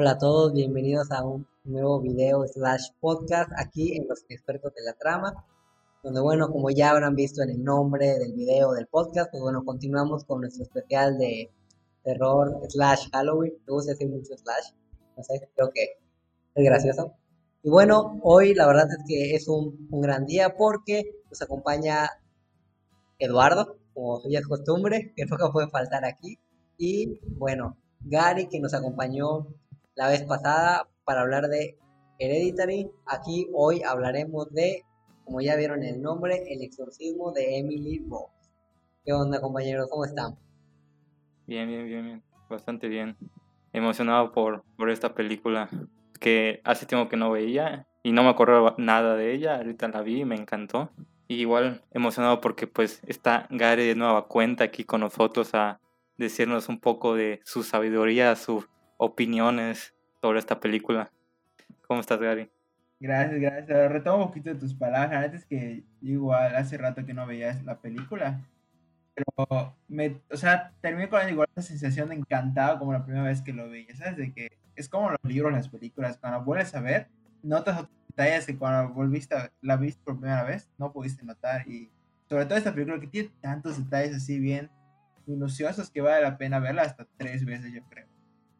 Hola a todos, bienvenidos a un nuevo video slash podcast aquí en Los Expertos de la Trama, donde bueno, como ya habrán visto en el nombre del video del podcast, pues bueno, continuamos con nuestro especial de terror slash Halloween, me gusta decir mucho slash, no sé, creo que es gracioso. Y bueno, hoy la verdad es que es un, un gran día porque nos acompaña Eduardo, como ya es costumbre, que nunca puede faltar aquí, y bueno, Gary que nos acompañó la vez pasada para hablar de Hereditary. Aquí hoy hablaremos de, como ya vieron el nombre, El exorcismo de Emily Rose. ¿Qué onda compañeros? ¿Cómo están? Bien, bien, bien, bien. Bastante bien. Emocionado por, por esta película que hace tiempo que no veía y no me acuerdo nada de ella. Ahorita la vi y me encantó. Igual emocionado porque pues está Gary de nueva cuenta aquí con nosotros a decirnos un poco de su sabiduría, sus opiniones sobre esta película. ¿Cómo estás, Gary? Gracias, gracias. Retomo un poquito de tus palabras. Antes que igual hace rato que no veías la película. Pero, me, o sea, terminé con igual esa sensación de encantado como la primera vez que lo veía. ¿Sabes? De que es como los libros, las películas. Cuando vuelves a ver, notas otros detalles que cuando volviste, la viste por primera vez, no pudiste notar. Y sobre todo esta película que tiene tantos detalles así bien minuciosos que vale la pena verla hasta tres veces, yo creo.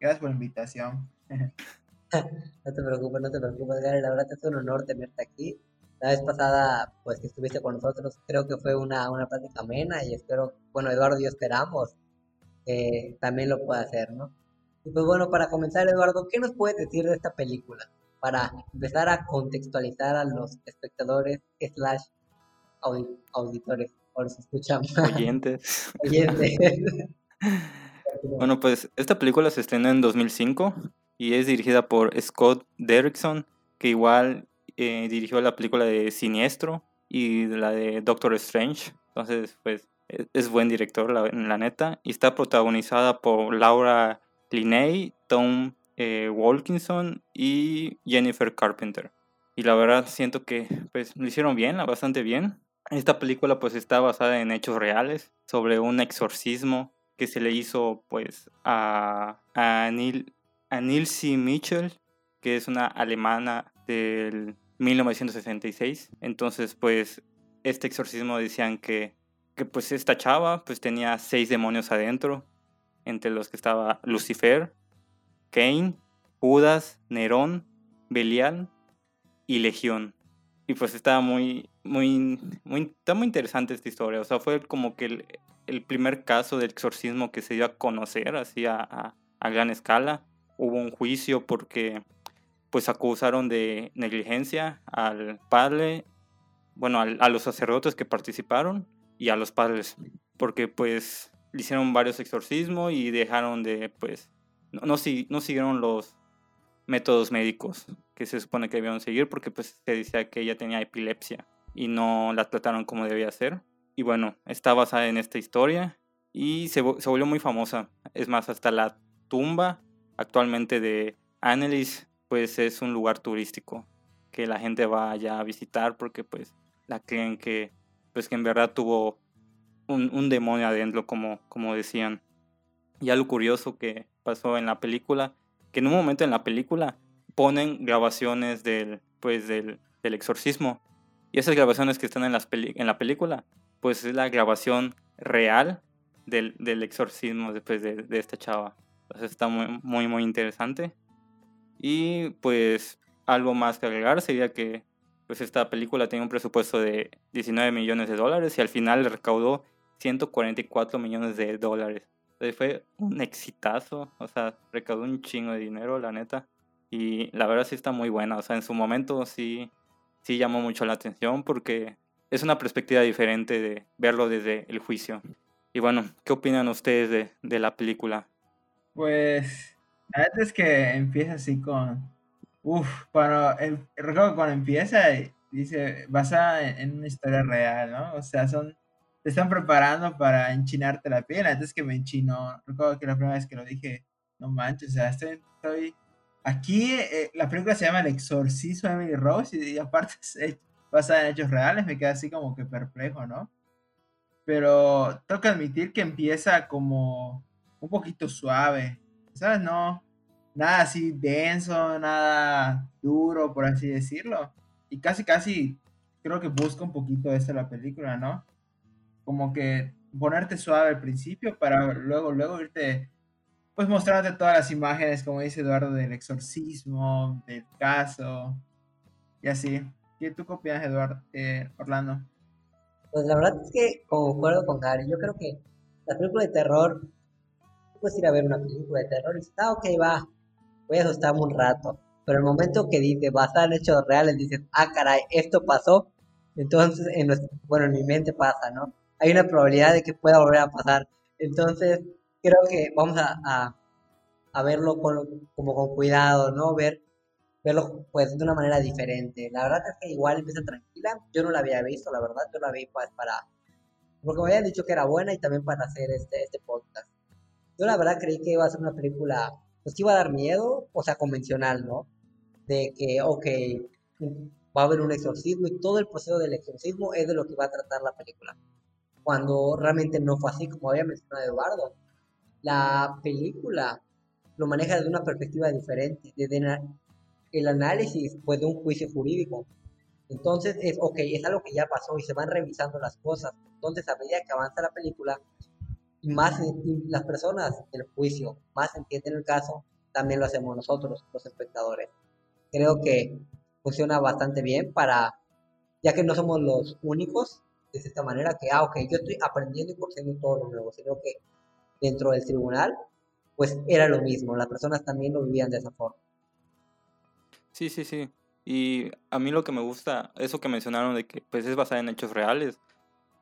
Gracias por la invitación. no te preocupes, no te preocupes, Gary. La verdad es un honor tenerte aquí. La vez pasada, pues que estuviste con nosotros, creo que fue una, una plática amena y espero, bueno, Eduardo y yo esperamos que también lo pueda hacer, ¿no? Y pues bueno, para comenzar, Eduardo, ¿qué nos puedes decir de esta película? Para empezar a contextualizar a los espectadores slash auditores, o los escuchamos. Oyentes. Oyentes. bueno, pues esta película se estrenó en 2005 y es dirigida por Scott Derrickson, que igual eh, dirigió la película de Siniestro y la de Doctor Strange. Entonces, pues e-, es buen director, la, la neta. Y está protagonizada por Laura Linney, Tom eh, Wilkinson y Jennifer Carpenter. Y la verdad siento que pues lo hicieron bien, bastante bien. Esta película pues está basada en hechos reales sobre un exorcismo que se le hizo pues a, a Neil a Mitchell, que es una alemana del 1966. Entonces, pues, este exorcismo decían que, que pues esta chava pues tenía seis demonios adentro, entre los que estaba Lucifer, Cain, Judas, Nerón, Belial y Legión. Y pues estaba muy, muy, muy, está muy interesante esta historia. O sea, fue como que el, el primer caso de exorcismo que se dio a conocer así a, a, gran escala hubo un juicio porque pues acusaron de negligencia al padre, bueno, a los sacerdotes que participaron y a los padres, porque pues hicieron varios exorcismos y dejaron de, pues, no, no, no siguieron los métodos médicos que se supone que debían seguir porque pues se decía que ella tenía epilepsia y no la trataron como debía ser. Y bueno, está basada en esta historia y se, se volvió muy famosa. Es más, hasta la tumba actualmente de Annelies, pues es un lugar turístico que la gente va allá a visitar porque pues la creen que pues que en verdad tuvo un, demonio adentro como, como decían. Y algo curioso que pasó en la película, que en un momento en la película ponen grabaciones del, pues del, del exorcismo. Y esas grabaciones que están en, las en la película, pues es la grabación real del, del exorcismo después de, de esta chava está muy, muy, muy interesante. Y pues algo más que agregar sería que pues esta película tiene un presupuesto de 19 millones de dólares y al final recaudó 144 millones de dólares. Entonces fue un exitazo, o sea, recaudó un chingo de dinero, la neta. Y la verdad sí está muy buena, o sea, en su momento sí, sí llamó mucho la atención porque es una perspectiva diferente de verlo desde el juicio. Y bueno, ¿qué opinan ustedes de, de la película? Pues, la verdad es que empieza así con. Uf, cuando. Em, recuerdo cuando empieza, dice, basada en, una historia real, ¿no? O sea, son. Te están preparando para enchinarte la piel. Antes que me enchino, recuerdo que la primera vez que lo dije, no manches, o sea, estoy. estoy aquí, eh, la película se llama El exorcismo de Emily Rose y, aparte es basada en hechos reales, me queda así como que perplejo, ¿no? Pero tengo que admitir que empieza como un poquito suave, ¿sabes? No, nada así denso, nada duro, por así decirlo. Y casi, casi creo que busca un poquito esto la película, ¿no? Como que ponerte suave al principio para luego, luego irte, pues mostrándote todas las imágenes, como dice Eduardo, del exorcismo, del caso, y así. ¿Qué tú copias, Eduardo, eh, Orlando? Pues la verdad es que concuerdo con Gary. Yo creo que la película de terror, puedes ir a ver una película de terror y está, ah, ok, va, voy a asustarme un rato. Pero el momento que dice basada en hechos reales, dices, ah, caray, esto pasó. Entonces, en bueno, en mi mente pasa, ¿no? Hay una probabilidad de que pueda volver a pasar. Entonces, creo que vamos a, a, verlo como con cuidado, ¿no? Ver, verlo pues de una manera diferente. La verdad es que igual empieza tranquila. Yo no la había visto, la verdad. Yo la vi pues, para... Porque me habían dicho que era buena y también para hacer este, este podcast. Yo la verdad creí que iba a ser una película pues iba a dar miedo, o sea, convencional, ¿no? De que, ok, va a haber un exorcismo y todo el proceso del exorcismo es de lo que va a tratar la película. Cuando realmente no fue así, como había mencionado Eduardo. La película lo maneja desde una perspectiva diferente, desde el análisis pues, de un juicio jurídico. Entonces es, ok, es algo que ya pasó y se van revisando las cosas. Entonces a medida que avanza la película, y más las personas del juicio más entienden el caso, también lo hacemos nosotros, los espectadores. Creo que funciona bastante bien para, ya que no somos los únicos de esta manera, que, ah, ok, yo estoy aprendiendo y conociendo todo lo nuevo, sino que dentro del tribunal, pues era lo mismo, las personas también lo vivían de esa forma. Sí, sí, sí. Y a mí lo que me gusta, eso que mencionaron de que pues es basada en hechos reales,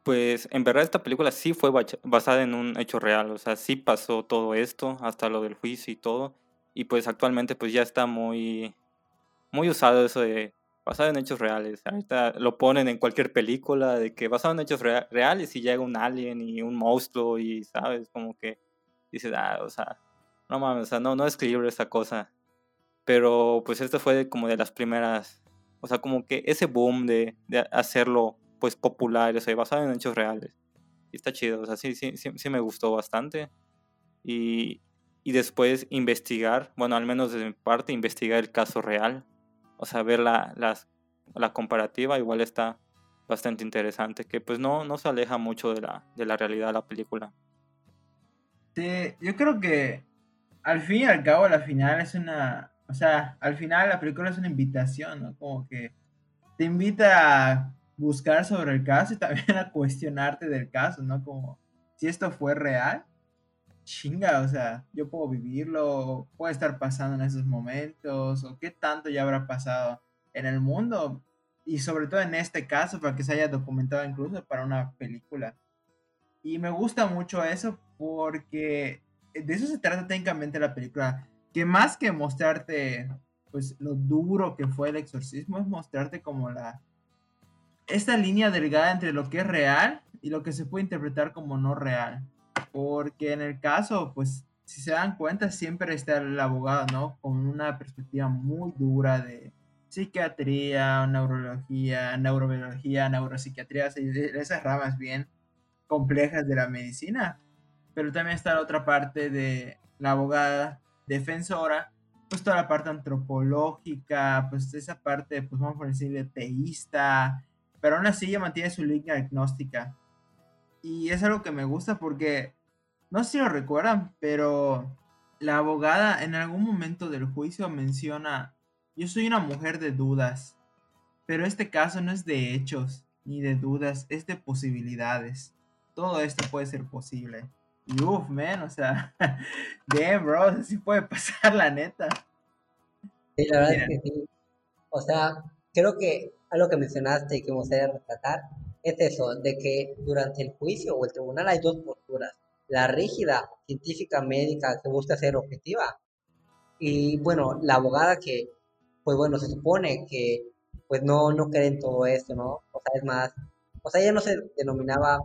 pues en verdad esta película sí fue basada en un hecho real, o sea, sí pasó todo esto, hasta lo del juicio y todo, y pues actualmente pues ya está muy, muy usado eso de basado en hechos reales. Ahorita lo ponen en cualquier película de que basado en hechos reales y llega un alien y un monstruo y, ¿sabes? Como que dices, ah, o sea, no mames, o sea, no, no es creíble esta cosa. Pero pues esto fue como de las primeras, o sea, como que ese boom de, de hacerlo pues populares, o basado en hechos reales. Y está chido, o sea, sí, sí, sí, me gustó bastante. Y, y, después investigar, bueno, al menos de mi parte, investigar el caso real. O sea, ver la, la comparativa igual está bastante interesante, que pues no, no se aleja mucho de la, de la realidad de la película. Sí, yo creo que al fin y al cabo la final es una, o sea, al final la película es una invitación, ¿no? Como que te invita a buscar sobre el caso y también a cuestionarte del caso, ¿no? Como si esto fue real, chinga, o sea, yo puedo vivirlo, puede estar pasando en esos momentos, o qué tanto ya habrá pasado en el mundo, y sobre todo en este caso, para que se haya documentado incluso para una película. Y me gusta mucho eso porque de eso se trata técnicamente la película, que más que mostrarte pues lo duro que fue el exorcismo, es mostrarte como la esta línea delgada entre lo que es real y lo que se puede interpretar como no real. Porque en el caso, pues, si se dan cuenta, siempre está el abogado, ¿no? Con una perspectiva muy dura de psiquiatría, neurología, neurobiología, neuropsiquiatría, esas ramas bien complejas de la medicina. Pero también está la otra parte de la abogada defensora, pues toda la parte antropológica, pues esa parte, pues vamos a decirle, teísta, pero aún así ella mantiene su línea agnóstica. Y es algo que me gusta porque, no sé si lo recuerdan, pero la abogada en algún momento del juicio menciona, yo soy una mujer de dudas, pero este caso no es de hechos ni de dudas, es de posibilidades. Todo esto puede ser posible. Y uff, man, o sea, damn, bro, así puede pasar, la neta. Sí, la verdad es que sí. O sea, creo que algo que mencionaste y que me gustaría rescatar es eso, de que durante el juicio o el tribunal hay dos posturas. La rígida, científica, médica, que busca ser objetiva. Y bueno, la abogada que, pues bueno, se supone que pues no, no cree en todo esto, ¿no? O sea, es más, o sea, ella no se denominaba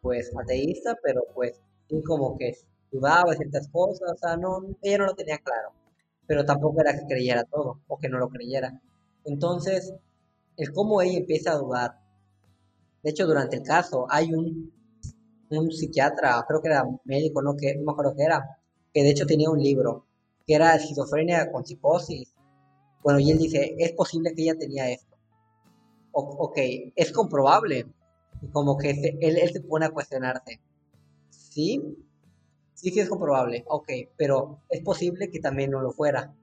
pues ateísta, pero pues sí como que dudaba de ciertas cosas, o sea, no, ella no lo tenía claro, pero tampoco era que creyera todo o que no lo creyera. Entonces, el cómo ella empieza a dudar. De hecho, durante el caso hay un, un psiquiatra, creo que era médico, no, que, no me acuerdo qué era, que de hecho tenía un libro que era esquizofrenia con psicosis. Bueno, y él dice, es posible que ella tenía esto. ok, es comprobable. Y como que él, él se pone a cuestionarse. ¿Sí? Sí, sí es comprobable. Ok, pero es posible que también no lo fuera.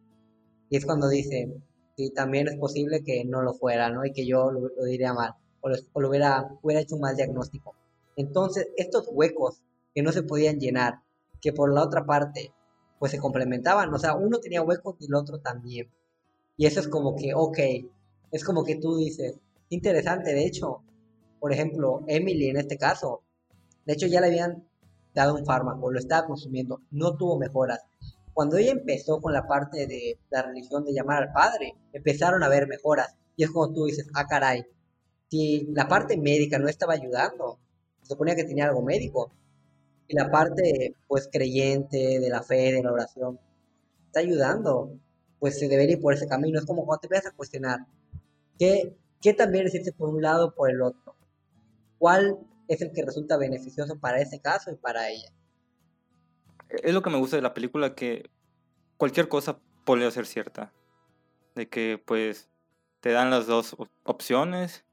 Y es cuando dice, sí, también es posible que no lo fuera, ¿no? Y que yo lo, diría mal. O, lo, hubiera, hubiera hecho un mal diagnóstico. Entonces, estos huecos que no se podían llenar, que por la otra parte, pues se complementaban. O sea, uno tenía huecos y el otro también. Y eso es como que, ok, es como que tú dices, interesante, de hecho, por ejemplo, Emily en este caso, de hecho ya le habían dado un fármaco, lo estaba consumiendo, no tuvo mejoras. Cuando ella empezó con la parte de la religión de llamar al padre, empezaron a ver mejoras. Y es como tú dices, ah, caray, si la parte médica no estaba ayudando, se suponía que tenía algo médico, y la parte, pues, creyente de la fe, de la oración, está ayudando, pues se debería ir por ese camino. Es como cuando te empiezas a cuestionar, ¿qué, qué también es por un lado o por el otro? ¿Cuál es el que resulta beneficioso para ese caso y para ella? Es lo que me gusta de la película, que cualquier cosa puede ser cierta. De que, pues, te dan las dos opciones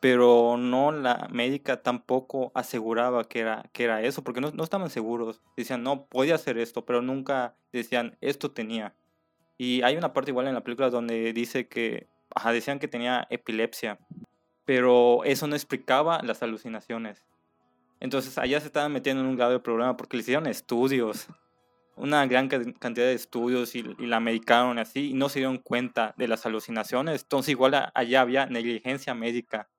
pero no la médica tampoco aseguraba que era, que era eso, porque no, no estaban seguros. Decían, no, podía hacer esto, pero nunca decían, esto tenía. Y hay una parte igual en la película donde dice que, ajá, decían que tenía epilepsia, pero eso no explicaba las alucinaciones. Entonces allá se estaban metiendo en un grave problema porque le hicieron estudios, una gran cantidad de estudios y, y, la medicaron así y no se dieron cuenta de las alucinaciones. Entonces igual allá había negligencia médica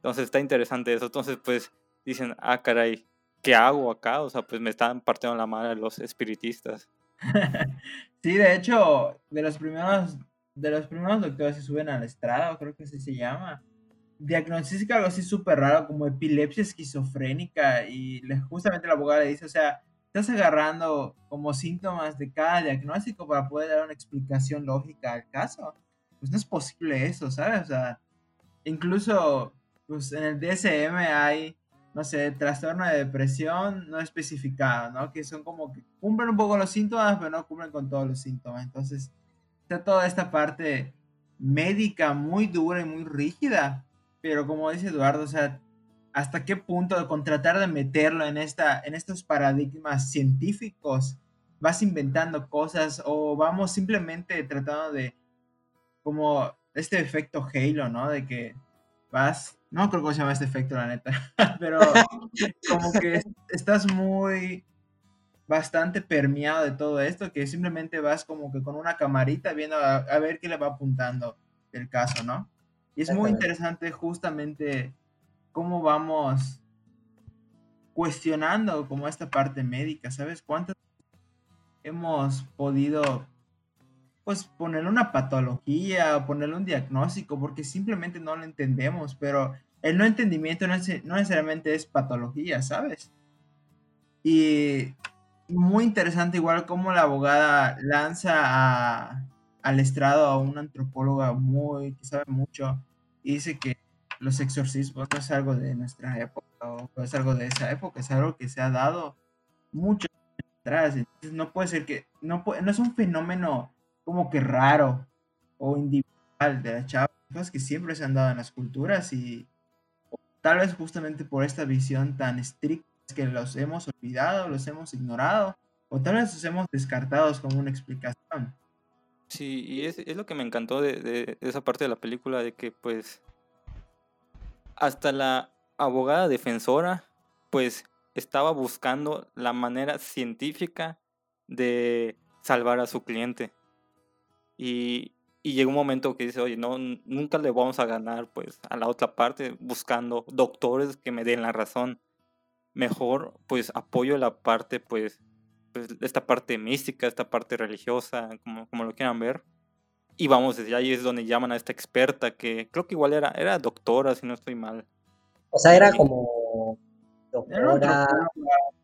entonces está interesante eso. Entonces, pues dicen, ah, caray, ¿qué hago acá? O sea, pues me están partiendo la mano los espiritistas. sí, de hecho, de los primeros, de los primeros doctores que suben al estrado, creo que así se llama, diagnostica algo así súper raro como epilepsia esquizofrénica y justamente la abogada le dice, o sea, estás agarrando como síntomas de cada diagnóstico para poder dar una explicación lógica al caso. Pues no es posible eso, ¿sabes? O sea, incluso pues en el DSM hay, no sé, trastorno de depresión no especificado, ¿no? Que son como que cumplen un poco los síntomas, pero no cumplen con todos los síntomas. Entonces, está toda esta parte médica muy dura y muy rígida, pero como dice Eduardo, o sea, hasta qué punto con tratar de meterlo en, esta, en estos paradigmas científicos vas inventando cosas o vamos simplemente tratando de como este efecto Halo, ¿no? De que vas no creo que se llama este efecto, la neta. Pero como que estás muy bastante permeado de todo esto, que simplemente vas como que con una camarita viendo a, ver qué le va apuntando el caso, ¿no? Y es muy interesante justamente cómo vamos cuestionando como esta parte médica, ¿sabes? ¿Cuántas hemos podido pues ponerle una patología o ponerle un diagnóstico porque simplemente no lo entendemos, pero el no entendimiento no, necesariamente es patología, ¿sabes? Y muy interesante igual como la abogada lanza al estrado a una antropóloga muy que sabe mucho y dice que los exorcismos no es algo de nuestra época o es algo de esa época, es algo que se ha dado mucho atrás. Entonces no puede ser que, no, no es un fenómeno como que raro o individual de las chavas que siempre se han dado en las culturas y tal vez justamente por esta visión tan estricta que los hemos olvidado, los hemos ignorado o tal vez los hemos descartado como una explicación. Sí, y es, es lo que me encantó de, de, esa parte de la película, de que pues hasta la abogada defensora pues estaba buscando la manera científica de salvar a su cliente. Y, y llega un momento que dice, oye, no, nunca le vamos a ganar pues a la otra parte buscando doctores que me den la razón. Mejor pues apoyo la parte pues, pues esta parte mística, esta parte religiosa, como, como lo quieran ver. Y vamos, desde ahí es donde llaman a esta experta que creo que igual era, era doctora, si no estoy mal. O sea, era como doctora.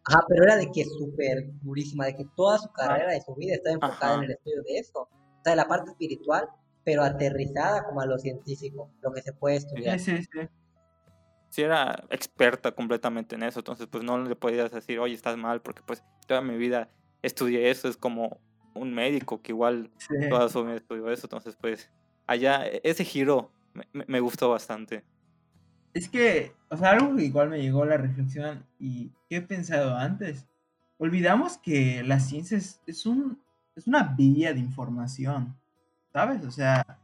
Ajá, pero era de que súper durísima, de que toda su carrera y su vida estaba enfocada en el estudio de eso de la parte espiritual, pero aterrizada como a lo científico, lo que se puede estudiar. Sí, sí, sí. Sí, era experta completamente en eso, entonces pues no le podías decir, oye, estás mal, porque pues toda mi vida estudié eso, es como un médico que igual toda su vida estudió eso, entonces pues allá e, ese giro me, me, gustó bastante. Es que, o sea, algo que igual me llegó a la reflexión y que he pensado antes, olvidamos que la ciencia es, es, un, es una vía de información, ¿sabes? O sea,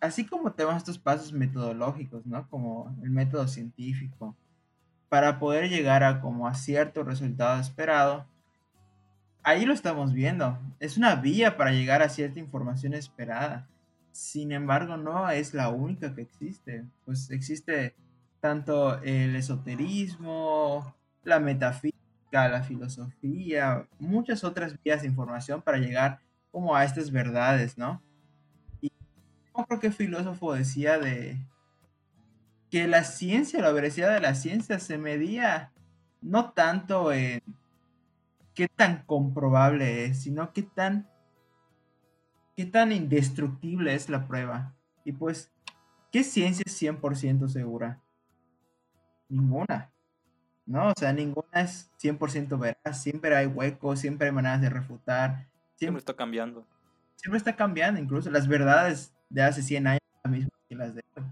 así, como tenemos estos pasos metodológicos, ¿no? Como el método científico, para poder llegar a como a cierto resultado esperado, ahí lo estamos viendo. Es una vía para llegar a cierta información esperada. Sin embargo, no es la única que existe. Pues existe tanto el esoterismo, la metafísica, la filosofía, muchas otras vías de información para llegar como a estas verdades, ¿no? Y no creo que filósofo decía de que la ciencia, la veracidad de la ciencia se medía no tanto en qué tan comprobable es, sino qué tan, qué tan indestructible es la prueba. Y pues, ¿qué ciencia es 100% segura? Ninguna. No, o sea, ninguna es 100% veraz. Siempre hay huecos, siempre hay maneras de refutar. Siempre, está cambiando. Siempre está cambiando, incluso las verdades de hace 100 años las mismas que las de hoy.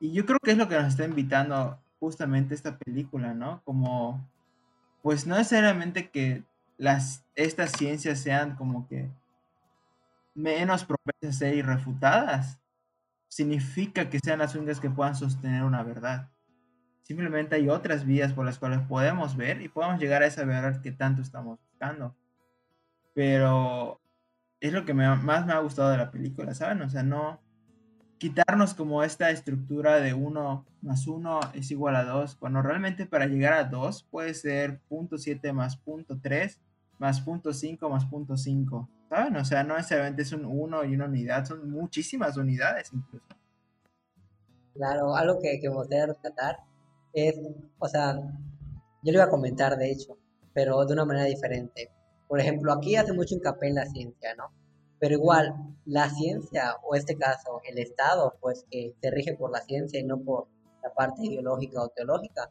Y yo creo que es lo que nos está invitando justamente esta película, ¿no? Como pues no necesariamente que las, estas ciencias sean como que menos propensas a ser irrefutadas, significa que sean las únicas que puedan sostener una verdad. Simplemente hay otras vías por las cuales podemos ver y podemos llegar a esa verdad que tanto estamos buscando. Pero es lo que más me ha gustado de la película, ¿saben? O sea, no, quitarnos como esta estructura de 1 más 1 es igual a 2, cuando realmente para llegar a 2 puede ser punto .7 más punto .3 más punto .5 más punto .5, ¿saben? O sea, no necesariamente es un 1 y una unidad, son muchísimas unidades incluso. Claro, algo que, que me gustaría rescatar es, o sea, yo lo iba a comentar de hecho, pero de una manera diferente. Por ejemplo, aquí hace mucho hincapié en la ciencia, ¿no? Pero igual, la ciencia, o este caso, el Estado, pues que se rige por la ciencia y no por la parte ideológica o teológica,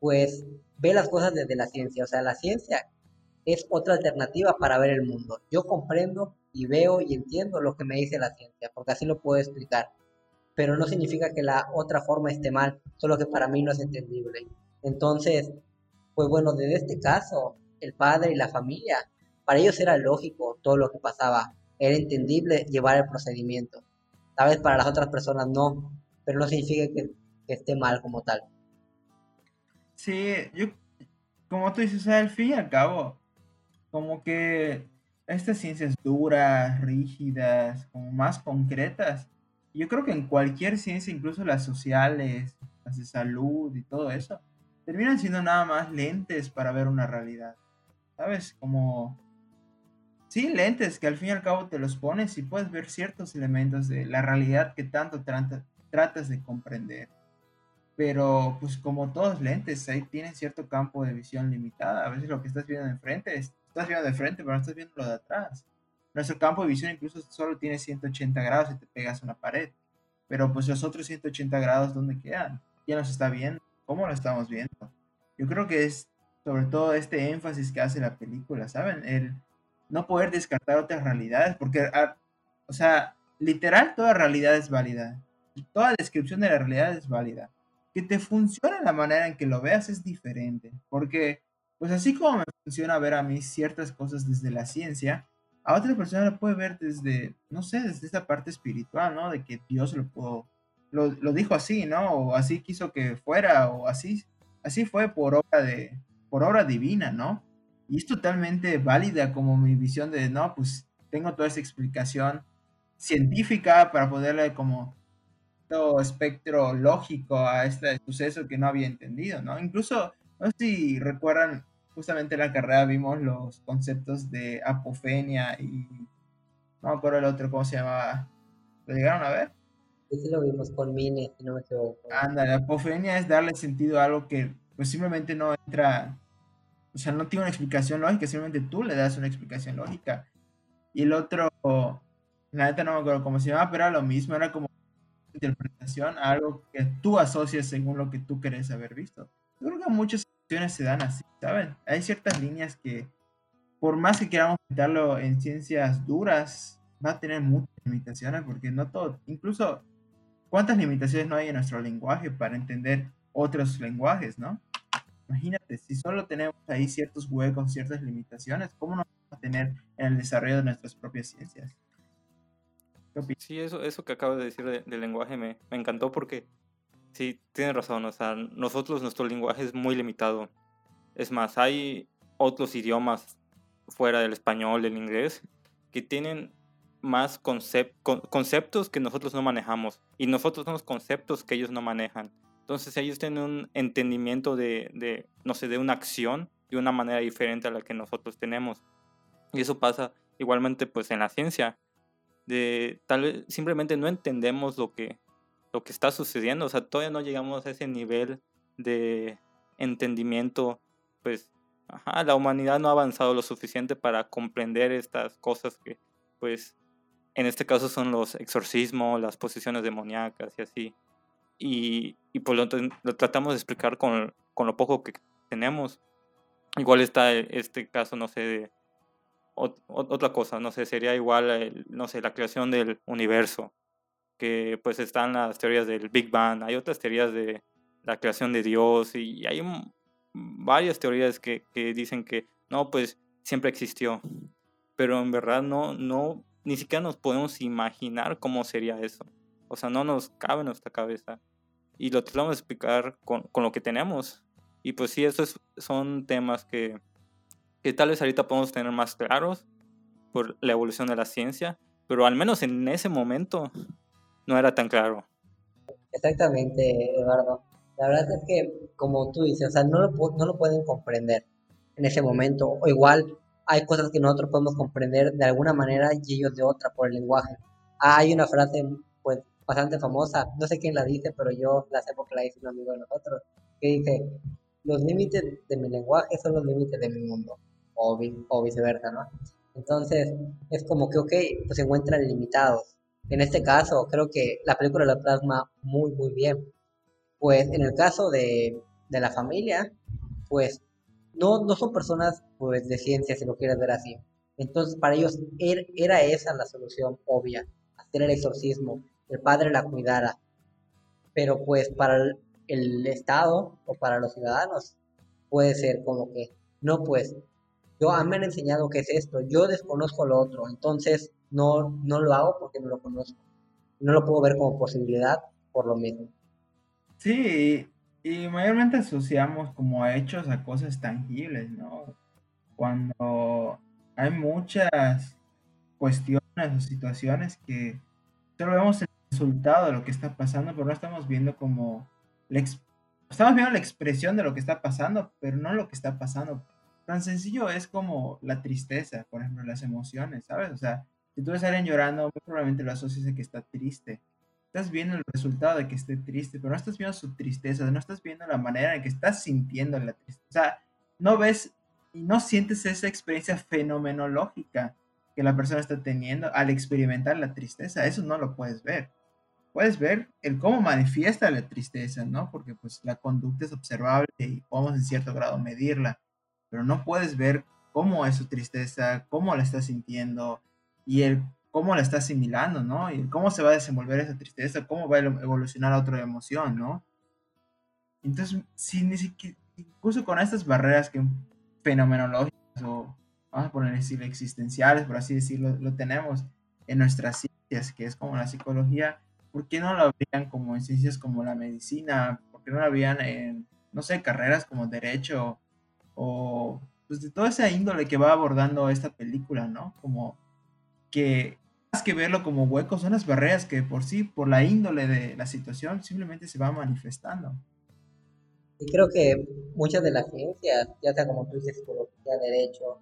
pues ve las cosas desde la ciencia. O sea, la ciencia es otra alternativa para ver el mundo. Yo comprendo y veo y entiendo lo que me dice la ciencia, porque así lo puedo explicar. Pero no significa que la otra forma esté mal, solo que para mí no es entendible. Entonces, pues bueno, desde este caso, el padre y la familia, para ellos era lógico todo lo que pasaba era entendible llevar el procedimiento. Tal vez para las otras personas no, pero no significa que, esté mal como tal. Sí, yo, como tú dices, al fin y al cabo, como que estas ciencias duras, rígidas, como más concretas, yo creo que en cualquier ciencia, incluso las sociales, las de salud y todo eso, terminan siendo nada más lentes para ver una realidad. ¿Sabes? Como Sí, lentes que al fin y al cabo te los pones y puedes ver ciertos elementos de la realidad que tanto tratas de comprender. Pero pues como todos lentes, ahí tienen cierto campo de visión limitada. A veces lo que estás viendo de frente, estás viendo de frente, pero no estás viendo lo de atrás. Nuestro campo de visión incluso solo tiene 180 grados y te pegas a una pared. Pero pues los otros 180 grados, ¿dónde quedan? ¿Quién nos está viendo? ¿Cómo lo estamos viendo? Yo creo que es sobre todo este énfasis que hace la película, ¿saben? El, no poder descartar otras realidades, porque, ah, o sea, literal, toda realidad es válida. Toda descripción de la realidad es válida. Que te funcione la manera en que lo veas es diferente, porque, pues así como me funciona ver a mí ciertas cosas desde la ciencia, a otra persona lo puede ver desde, no sé, desde esta parte espiritual, ¿no? De que Dios lo pudo, lo, lo dijo así, ¿no? O así quiso que fuera, o así, así fue por obra de, por obra divina, ¿no? Y es totalmente válida como mi visión de, no, pues tengo toda esa explicación científica para poderle como todo espectro lógico a este suceso que no había entendido, ¿no? Incluso, no sé si recuerdan, justamente en la carrera vimos los conceptos de apofenia y no me acuerdo el otro, ¿cómo se llamaba? ¿Lo llegaron a ver? Sí, lo vimos con Mine, si no me equivoco. Anda, la apofenia es darle sentido a algo que pues simplemente no entra o sea, no tiene una explicación lógica, simplemente tú le das una explicación lógica. Y el otro, la neta no me acuerdo cómo se llamaba, pero era lo mismo, era como interpretación a algo que tú asocias según lo que tú querés haber visto. Yo creo que muchas situaciones se dan así, ¿saben? Hay ciertas líneas que por más que queramos meterlo en ciencias duras, va a tener muchas limitaciones porque no todo, incluso cuántas limitaciones no hay en nuestro lenguaje para entender otros lenguajes, ¿no? Imagínate, si solo tenemos ahí ciertos huecos, ciertas limitaciones, ¿cómo no vamos a tener en el desarrollo de nuestras propias ciencias? Sí, eso, eso que acabo de decir del lenguaje me encantó porque sí, tienes razón, o sea, nosotros, nuestro lenguaje es muy limitado. Es más, hay otros idiomas fuera del español, del inglés, que tienen más conceptos que nosotros no manejamos y nosotros tenemos conceptos que ellos no manejan. Entonces ellos tienen un entendimiento de, de, no sé, de una acción de una manera diferente a la que nosotros tenemos. Y eso pasa igualmente pues en la ciencia. De, tal vez simplemente no entendemos lo que, lo que está sucediendo. O sea, todavía no llegamos a ese nivel de entendimiento. Pues ajá, la humanidad no ha avanzado lo suficiente para comprender estas cosas que pues en este caso son los exorcismos, las posiciones demoníacas y así. Y, y por lo lo tratamos de explicar con, con, lo poco que tenemos. Igual está este caso, no sé, de otra cosa, no sé, sería igual, no sé, la creación del universo, pues están las teorías del Big Bang, hay otras teorías de la creación de Dios y hay varias teorías que, que dicen que no, pues siempre existió, pero en verdad no, no ni siquiera nos podemos imaginar cómo sería eso. O sea, no nos cabe en nuestra cabeza. Y lo tratamos de explicar con, con lo que tenemos. Y pues sí, esos son temas que, que tal vez ahorita podemos tener más claros por la evolución de la ciencia, pero al menos en ese momento no era tan claro. Exactamente, Eduardo. La verdad es que, como tú dices, o sea, no lo, pueden comprender en ese momento. O igual, hay cosas que nosotros podemos comprender de alguna manera y ellos de otra por el lenguaje. Ah, hay una frase pues bastante famosa, no sé quién la dice, pero yo la sé porque la dice un amigo de nosotros, que dice, los límites de mi lenguaje son los límites de mi mundo, o, o viceversa, ¿no? Entonces, es como que, ok, pues se encuentran limitados. En este caso, creo que la película lo plasma muy, muy bien. Pues en el caso de, de la familia, pues no, no son personas pues, de ciencia, si lo quieres ver así. Entonces, para ellos er, era esa la solución obvia, hacer el exorcismo, el padre la cuidara. Pero pues para el, Estado o para los ciudadanos puede ser como que, no pues, yo me han enseñado qué es esto, yo desconozco lo otro, entonces no, no lo hago porque no lo conozco. No lo puedo ver como posibilidad por lo mismo. Sí, y mayormente asociamos como hechos a cosas tangibles, ¿no? Cuando hay muchas cuestiones o situaciones que solo vemos el resultado de lo que está pasando, pero no estamos viendo como la estamos viendo la expresión de lo que está pasando, pero no lo que está pasando. Tan sencillo es como la tristeza, por ejemplo, las emociones, ¿sabes? O sea, si tú ves a alguien llorando, muy probablemente lo asocias a que está triste estás viendo el resultado de que esté triste, pero no estás viendo su tristeza, no estás viendo la manera en que estás sintiendo la tristeza. O sea, no ves y no sientes esa experiencia fenomenológica que la persona está teniendo al experimentar la tristeza. Eso no lo puedes ver. Puedes ver el cómo manifiesta la tristeza, ¿no? Porque pues la conducta es observable y podemos en cierto grado medirla, pero no puedes ver cómo es su tristeza, cómo la está sintiendo y el cómo la está asimilando, ¿no? Y cómo se va a desenvolver esa tristeza, cómo va a evolucionar a otra emoción, ¿no? Entonces, si ni siquiera, incluso con estas barreras que fenomenológicas o vamos a poner decir existenciales, por así decirlo, lo tenemos en nuestras ciencias, que es como la psicología, ¿por qué no lo habrían como en ciencias como la medicina? ¿Por qué no lo habrían en, no sé, carreras como derecho o pues de toda esa índole que va abordando esta película, ¿no? Como que más que verlo como hueco, son las barreras que por sí, por la índole de la situación, simplemente se va manifestando. Y creo que muchas de las ciencias, ya sea como tú dices, psicología, derecho,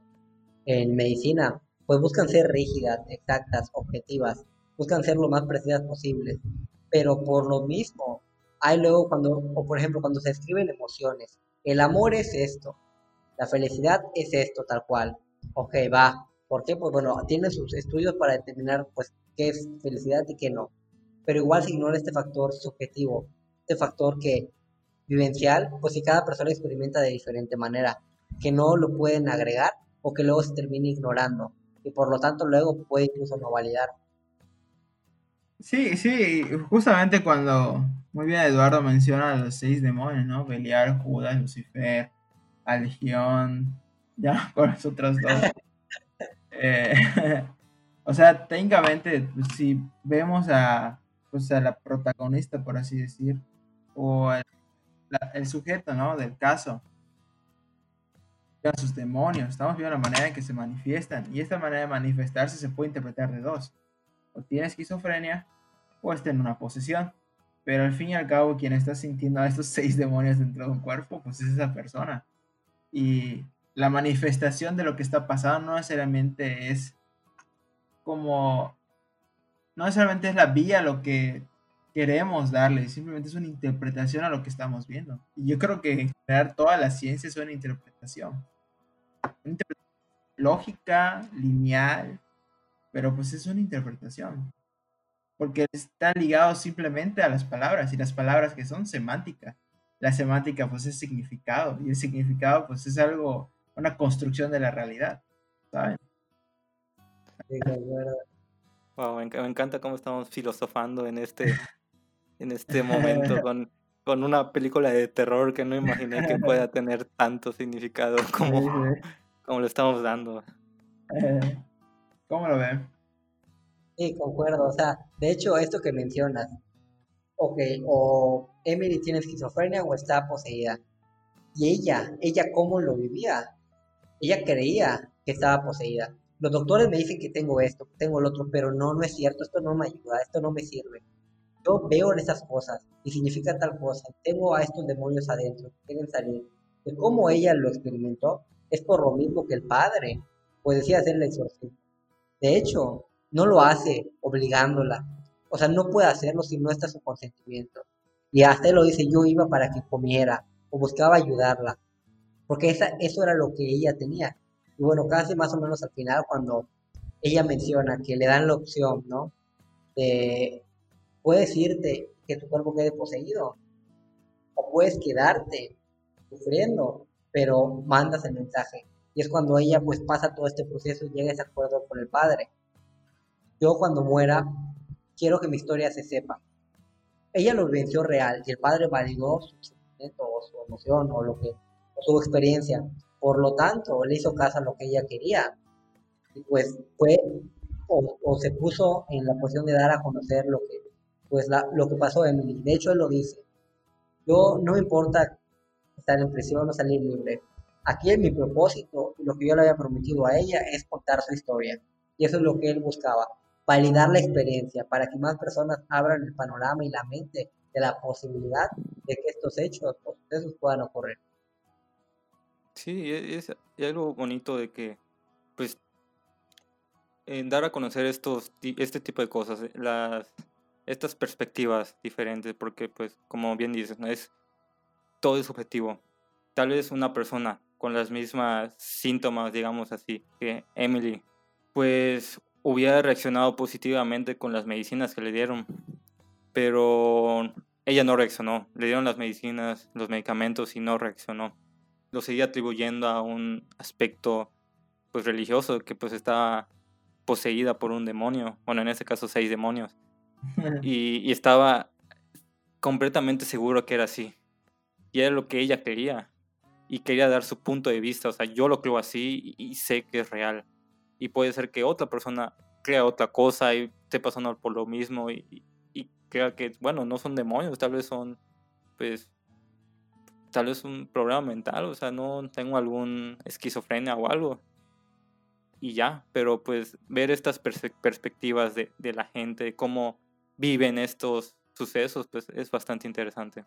en medicina, pues buscan ser rígidas, exactas, objetivas, buscan ser lo más precisas posible. Pero por lo mismo, hay luego cuando, o por ejemplo, cuando se escriben emociones, el amor es esto, la felicidad es esto, tal cual. Ok, va, ¿Por qué? Pues bueno, tiene sus estudios para determinar pues qué es felicidad y qué no. Pero igual se ignora este factor subjetivo, este factor que vivencial, pues si cada persona experimenta de diferente manera, que no lo pueden agregar o que luego se termina ignorando y por lo tanto luego puede incluso no validar. Sí, sí, justamente cuando muy bien Eduardo menciona los seis demonios, ¿no? Belial, Judas, Lucifer, Algión, ya con los otros dos. Eh, o sea, técnicamente, pues, si vemos a, pues, a la protagonista, por así decir, o el, sujeto, ¿no? Del caso, a sus demonios, estamos viendo la manera en que se manifiestan, y esta manera de manifestarse se puede interpretar de dos. O tiene esquizofrenia, o está en una posesión. Pero al fin y al cabo, quien está sintiendo a estos seis demonios dentro de un cuerpo, pues es esa persona. Y la manifestación de lo que está pasando no necesariamente es como, no necesariamente es la vía lo que queremos darle, simplemente es una interpretación a lo que estamos viendo. Y yo creo que en general toda la ciencia es una interpretación. Una interpretación lógica, lineal, pero pues es una interpretación. Porque está ligado simplemente a las palabras y las palabras que son semántica. La semántica pues es significado y el significado pues es algo una construcción de la realidad, ¿saben? me, encanta cómo estamos filosofando en este, en este momento con, con una película de terror que no imaginé que pueda tener tanto significado como, como lo estamos dando. ¿Cómo lo ven? Sí, concuerdo. O sea, de hecho, esto que mencionas, ok, o Emily tiene esquizofrenia o está poseída. Y ella, ella cómo lo vivía. Ella creía que estaba poseída. Los doctores me dicen que tengo esto, tengo el otro, pero no, no es cierto, esto no me ayuda, esto no me sirve. Yo veo esas cosas y significa tal cosa. Tengo a estos demonios adentro, quieren salir. De cómo ella lo experimentó es por lo mismo que el padre, pues decía hacer el exorcismo. De hecho, no lo hace obligándola. O sea, no puede hacerlo si no está su consentimiento. Y hasta él lo dice, yo iba para que comiera o buscaba ayudarla porque esa, eso era lo que ella tenía. Y bueno, casi más o menos al final, cuando ella menciona que le dan la opción, ¿no? De, puedes irte, que tu cuerpo quede poseído, o puedes quedarte sufriendo, pero mandas el mensaje. Y es cuando ella pues pasa todo este proceso y llega a ese acuerdo con el padre. Yo cuando muera, quiero que mi historia se sepa. Ella lo venció real y el padre validó su sentimiento o su emoción o lo que su experiencia. Por lo tanto, le hizo caso a lo que ella quería. Y pues fue o, se puso en la posición de dar a conocer lo que, pues lo que pasó a Emily. De hecho, él lo dice. Yo no me importa estar en prisión o salir libre. Aquí mi propósito y lo que yo le había prometido a ella es contar su historia. Y eso es lo que él buscaba, validar la experiencia para que más personas abran el panorama y la mente de la posibilidad de que estos hechos o sucesos puedan ocurrir. Sí, e, es, algo bonito de que, pues, dar a conocer estos, este tipo de cosas, eh, las, estas perspectivas diferentes, porque, pues, como bien dices, ¿no? es todo es subjetivo. Tal vez una persona con las mismas síntomas, digamos así, que Emily, pues hubiera reaccionado positivamente con las medicinas que le dieron, pero ella no reaccionó. Le dieron las medicinas, los medicamentos y no reaccionó lo seguía atribuyendo a un aspecto pues religioso que pues estaba poseída por un demonio, bueno en este caso seis demonios, y, estaba completamente seguro que era así, y era lo que ella quería, y quería dar su punto de vista, o sea, yo lo creo así y, sé que es real, y puede ser que otra persona crea otra cosa y esté pasando por lo mismo y, y crea que, bueno, no son demonios, tal vez son pues tal vez un problema mental, o sea, no tengo algún esquizofrenia o algo. Y ya, pero pues ver estas perspectivas de, de, la gente, cómo viven estos sucesos, pues es bastante interesante.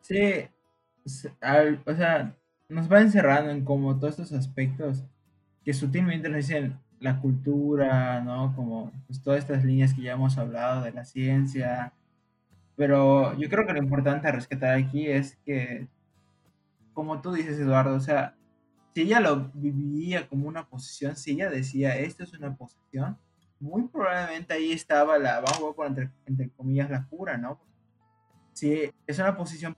Sí, o sea, nos va encerrando en como todos estos aspectos que sutilmente nos dicen la cultura, ¿no? Como pues, todas estas líneas que ya hemos hablado de la ciencia. Pero yo creo que lo importante a rescatar aquí es que como tú dices, Eduardo, o sea, si ella lo vivía como una posición, si ella decía, esto es una posición, muy probablemente ahí estaba la, vamos a poner entre, comillas, la cura, ¿no? Si es una posición,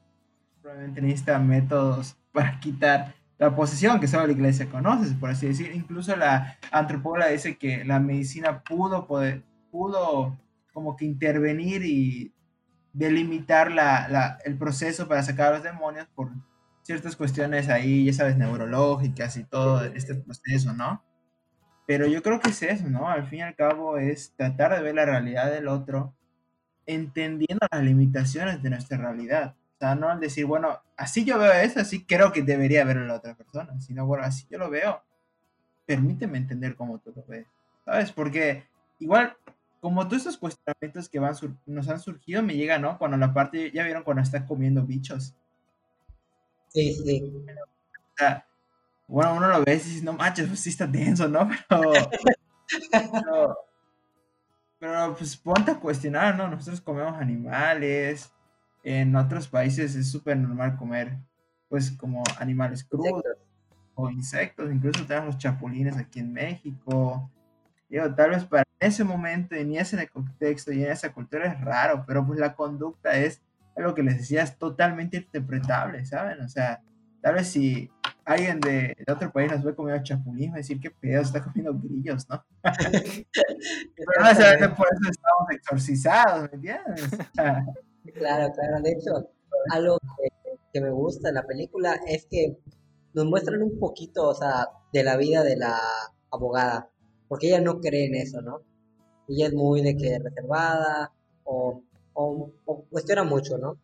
probablemente necesita métodos para quitar la posesión que solo la iglesia conoce, por así decir. Incluso la antropóloga dice que la medicina pudo poder, pudo como que intervenir y delimitar la, la, el proceso para sacar a los demonios por ciertas cuestiones ahí, ya sabes, neurológicas y todo este proceso, ¿no? Pero yo creo que es eso, ¿no? Al fin y al cabo es tratar de ver la realidad del otro, entendiendo las limitaciones de nuestra realidad. O sea, no al decir, bueno, así yo veo eso, así creo que debería verlo la otra persona, sino, bueno, así yo lo veo. Permíteme entender cómo tú lo ves, ¿sabes? Porque igual, como todos estos cuestionamientos que van nos han surgido, me llega, ¿no? Cuando la parte, ya vieron cuando está comiendo bichos. Sí, sí. O sea, bueno, uno lo ve y dice, no manches, pues sí está denso, ¿no? Pero, pero, pero, pues ponte a cuestionar, ¿no? Nosotros comemos animales, en otros países es súper normal comer, pues, como animales crudos o insectos, incluso tenemos los chapulines aquí en México. Digo, tal vez para ese momento, en ese contexto y en esa cultura es raro, pero pues la conducta es lo que les decía, es totalmente interpretable, ¿saben? O sea, tal vez si alguien de, otro país nos ve comiendo chapulín, va a decir, qué pedo, está comiendo grillos, ¿no? pero no por eso estamos exorcizados, ¿me entiendes? Claro, claro. De hecho, algo que, me gusta en la película es que nos muestran un poquito, o sea, de la vida de la abogada, porque ella no cree en eso, ¿no? Ella es muy de que reservada o, o, cuestiona mucho, ¿no?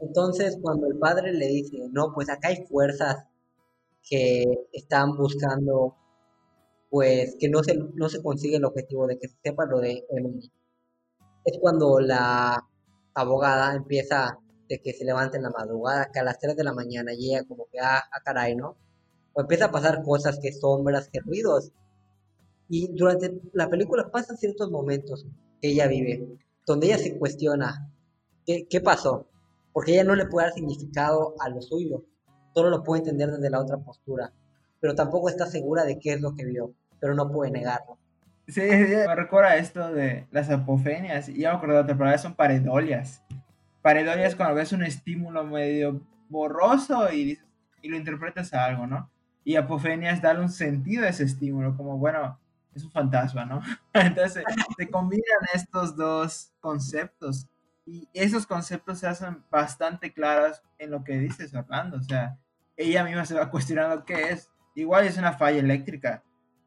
Entonces, cuando el padre le dice, no, pues acá hay fuerzas que están buscando, pues que no se, no se consigue el objetivo de que se sepa lo de Emily. Es cuando la abogada empieza de que se levante en la madrugada, que a las 3 de la mañana llega como que, ah, ah, caray, ¿no? O empieza a pasar cosas que sombras, que ruidos. Y durante la película pasan ciertos momentos que ella vive, donde ella se cuestiona, ¿qué, qué pasó? Porque ella no le puede dar significado a lo suyo, solo lo puede entender desde la otra postura, pero tampoco está segura de qué es lo que vio, pero no puede negarlo. Sí, me recuerda esto de las apofenias. Y ya me de otra palabra, son paredolias. Paredolias cuando ves un estímulo medio borroso y, y lo interpretas a algo, ¿no? Y apofenia es darle un sentido a ese estímulo, como, bueno, es un fantasma, ¿no? Entonces se combinan estos dos conceptos y esos conceptos se hacen bastante claros en lo que dices, Orlando. O sea, ella misma se va cuestionando qué es. Igual es una falla eléctrica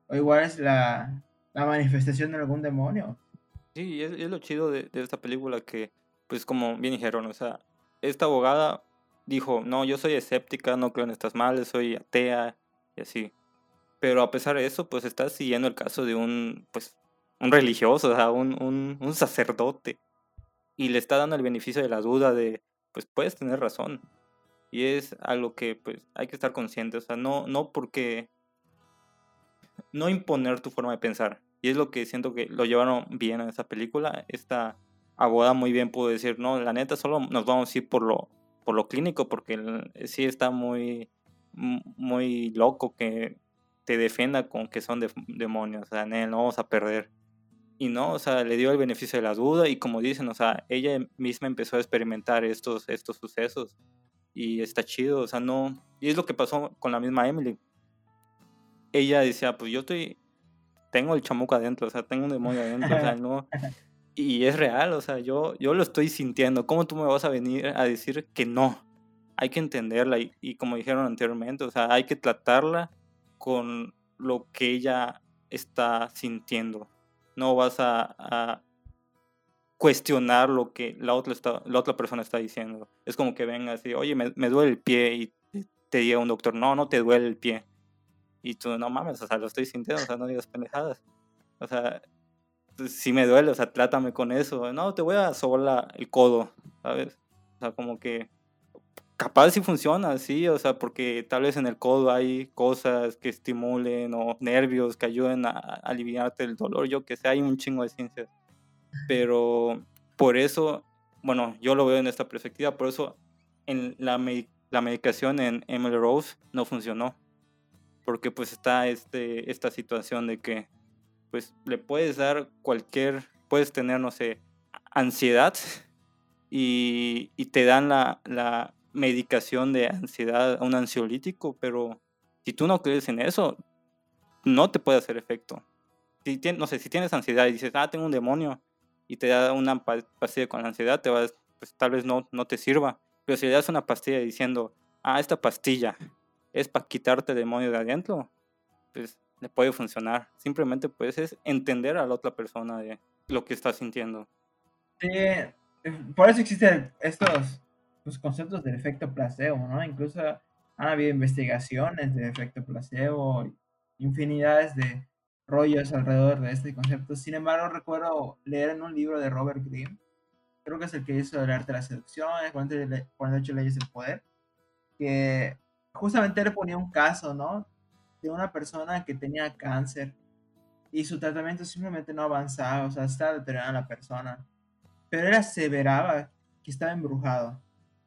o igual es la, la manifestación de algún demonio. Sí, es, es lo chido de, de, esta película que, pues como bien dijeron, o sea, esta abogada dijo, no, yo soy escéptica, no creo en estas males, soy atea y así. Pero a pesar de eso, pues está siguiendo el caso de un, pues, un religioso, o sea, un, un, sacerdote. Y le está dando el beneficio de la duda de, pues puedes tener razón. Y es algo que pues hay que estar consciente, o sea, no, no porque no imponer tu forma de pensar. Y es lo que siento que lo llevaron bien en esa película. Esta abogada muy bien pudo decir, no, la neta solo nos vamos a ir por lo, por lo clínico, porque sí está muy, muy loco que te defienda con que son demonios, o sea, no vamos a perder. Y no, o sea, le dio el beneficio de la duda y como dicen, o sea, ella misma empezó a experimentar estos, estos sucesos y está chido, o sea, no, y es lo que pasó con la misma Emily, ella decía, pues yo estoy, tengo el chamuco adentro, o sea, tengo un demonio adentro, o sea, no, y es real, o sea, yo, yo lo estoy sintiendo, ¿cómo tú me vas a venir a decir que no? Hay que entenderla y, y como dijeron anteriormente, o sea, hay que tratarla con lo que ella está sintiendo. No vas a, cuestionar lo que la otra, persona está diciendo. Es como que venga así, oye, me, duele el pie y te diga un doctor, no, no te duele el pie. Y tú, no mames, o sea, lo estoy sintiendo, o sea, no digas pendejadas. O sea, pues, si me duele, o sea, trátame con eso. No, te voy a sobar el codo, ¿sabes? O sea, como que capaz si funciona, sí, o sea, porque tal vez en el codo hay cosas que estimulen o nervios que ayuden a, aliviarte el dolor, yo que sé, hay un chingo de ciencias. Pero por eso, bueno, yo lo veo en esta perspectiva, por eso en la, la medicación en Emily Rose no funcionó porque pues está este, esta situación de que pues le puedes dar cualquier, puedes tener, no sé, ansiedad y, y te dan la, la, medicación de ansiedad, un ansiolítico, pero Si tú no crees en eso, no te puede hacer efecto. Si no sé, si tienes ansiedad y dices, ah, tengo un demonio, y te da una pastilla con ansiedad, te va, pues tal vez no, no te sirva. Pero si le das una pastilla diciendo, ah, esta pastilla es para quitarte demonio de adentro, pues le puede funcionar. Simplemente puedes es entender a la otra persona de lo que está sintiendo. Sí, eh, por eso existen estos los conceptos del efecto placebo, ¿no? Incluso han habido investigaciones de efecto placebo, infinidades de rollos alrededor de este concepto. Sin embargo, recuerdo leer en un libro de Robert Greene, creo que es el que hizo el arte de la seducción, 48 leyes del poder, que justamente le ponía un caso, ¿no? De una persona que tenía cáncer y su tratamiento simplemente no avanzaba, o sea, estaba deteriorando la persona. Pero él aseveraba que estaba embrujado.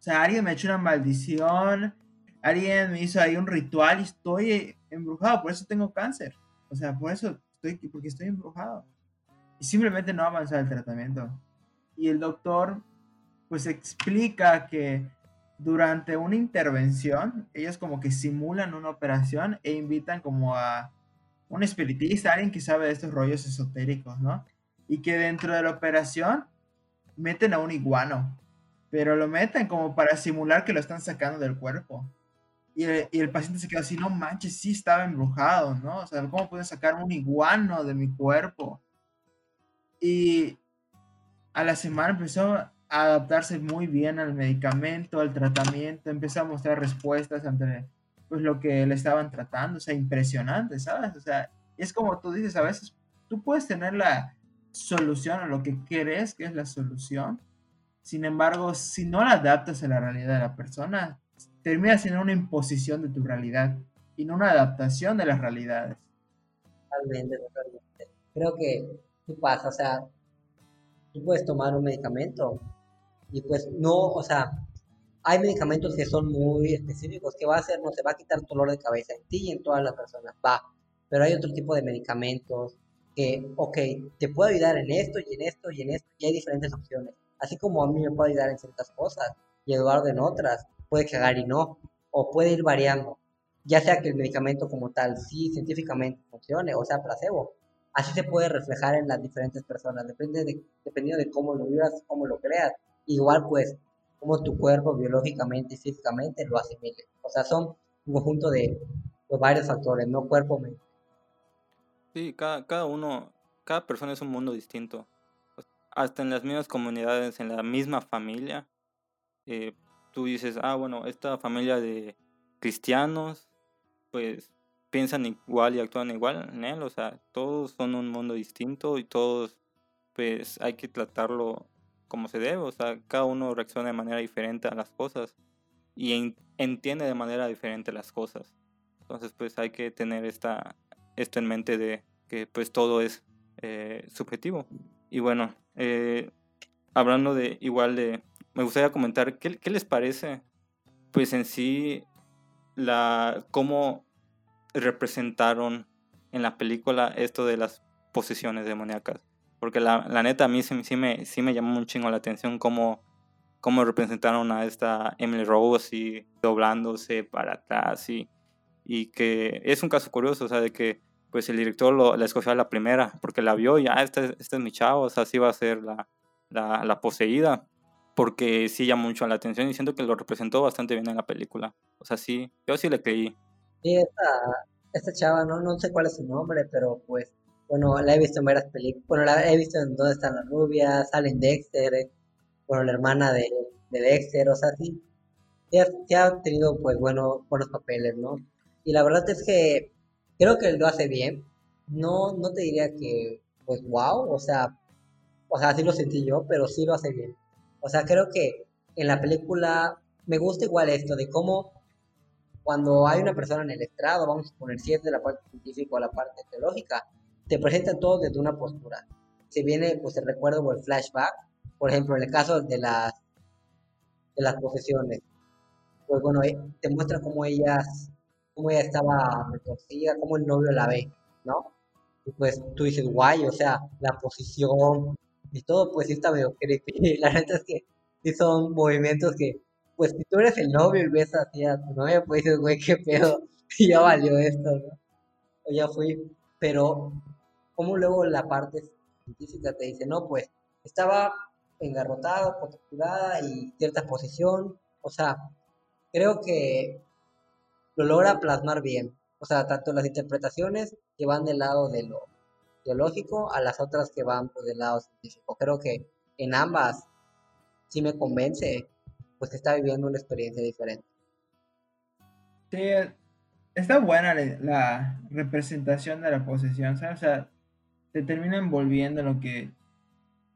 O sea, alguien me echó una maldición, alguien me hizo ahí un ritual y estoy embrujado, por eso tengo cáncer. O sea, por eso estoy, porque estoy embrujado. Y simplemente no avanzaba el tratamiento. Y el doctor, pues explica que durante una intervención, ellos como que simulan una operación e invitan como a un espiritista, alguien que sabe de estos rollos esotéricos, ¿no? Y que dentro de la operación meten a un iguano, pero lo meten como para simular que lo están sacando del cuerpo. Y el, paciente se queda así, no manches, sí estaba embrujado, ¿no? O sea, ¿cómo pueden sacar un iguano de mi cuerpo? Y a la semana empezó a adaptarse muy bien al medicamento, al tratamiento, empezó a mostrar respuestas ante pues, lo que le estaban tratando, o sea, impresionante, ¿sabes? O sea, es como tú dices, a veces tú puedes tener la solución a lo que crees que es la solución, sin embargo, si no la adaptas a la realidad de la persona, termina siendo una imposición de tu realidad y no una adaptación de las realidades. Totalmente, totalmente. Creo que tú pasa, o sea, tú puedes tomar un medicamento y pues no, o sea, hay medicamentos que son muy específicos, que va a hacer, no se va a quitar dolor de cabeza en ti y en todas las personas, va, pero hay otro tipo de medicamentos que, ok, te puede ayudar en esto y en esto y en esto, y hay diferentes opciones, así como a mí me puede ayudar en ciertas cosas y Eduardo en otras, puede cagar y no, o puede ir variando, ya sea que el medicamento como tal sí científicamente funcione o sea placebo. Así se puede reflejar en las diferentes personas, depende de, dependiendo de cómo lo vivas, cómo lo creas. Igual pues, como tu cuerpo biológicamente y físicamente lo asimile. O sea, son un conjunto de, pues, varios factores, no cuerpo, mente. Sí, cada, cada uno, cada persona es un mundo distinto. Hasta en las mismas comunidades, en la misma familia, eh, tú dices, ah, bueno, esta familia de cristianos, pues piensan igual y actúan igual en él, o sea, todos son un mundo distinto y todos, pues hay que tratarlo como se debe, o sea, cada uno reacciona de manera diferente a las cosas y entiende de manera diferente las cosas. Entonces, pues hay que tener esta, esto en mente de que pues todo es eh, subjetivo. Y bueno, eh, hablando de igual de me gustaría comentar qué, les parece, pues en sí, la cómo representaron en la película esto de las posesiones demoníacas. Porque la, la neta a mí sí, sí, me, sí me llamó un chingo la atención cómo, cómo representaron a esta Emily Rose y doblándose para atrás y, y que es un caso curioso, o sea, de que pues el director lo, la escogió a la primera porque la vio y, ah, este, este es mi chavo, o sea, así va a ser la, la, la poseída porque sí llama mucho la atención y siento que lo representó bastante bien en la película. O sea, sí, yo sí le creí. Sí, esta, esta chava, no, no sé cuál es su nombre, pero pues, bueno, la he visto en varias películas. Bueno, la he visto en Dónde están las rubias, sale en Dexter, eh, bueno, la hermana de, de Dexter, o sea, sí, sí ha, tenido, pues, bueno, buenos papeles, ¿no? Y la verdad es que creo que lo hace bien. No, no te diría que, pues, wow, o sea, o sea, sí lo sentí yo, pero sí lo hace bien. O sea, creo que en la película me gusta igual esto de cómo cuando hay una persona en el estrado, vamos a poner si es de la parte científica o la parte teológica, te presentan todo desde una postura. Se viene pues el recuerdo o el flashback, por ejemplo, en el caso de las de las posesiones, pues bueno, eh, te muestra cómo ellas, cómo ella estaba retorcida, cómo el novio la ve, ¿no? Y pues tú dices, guay, o sea, la posición, y todo, pues sí está medio creepy. La neta es que son movimientos que, pues si tú eres el novio y ves así a tu novia, pues dices, güey, qué pedo. ya valió esto, ¿no? O ya fui, pero como luego la parte científica te dice, no, pues estaba engarrotado, posturada y cierta posición, o sea, creo que lo logra plasmar bien, o sea, tanto las interpretaciones que van del lado de lo biológico a las otras que van pues, del lado científico. Creo que en ambas sí me convence, pues que está viviendo una experiencia diferente. Sí, está buena la, representación de la posesión. O sea, te termina envolviendo lo que,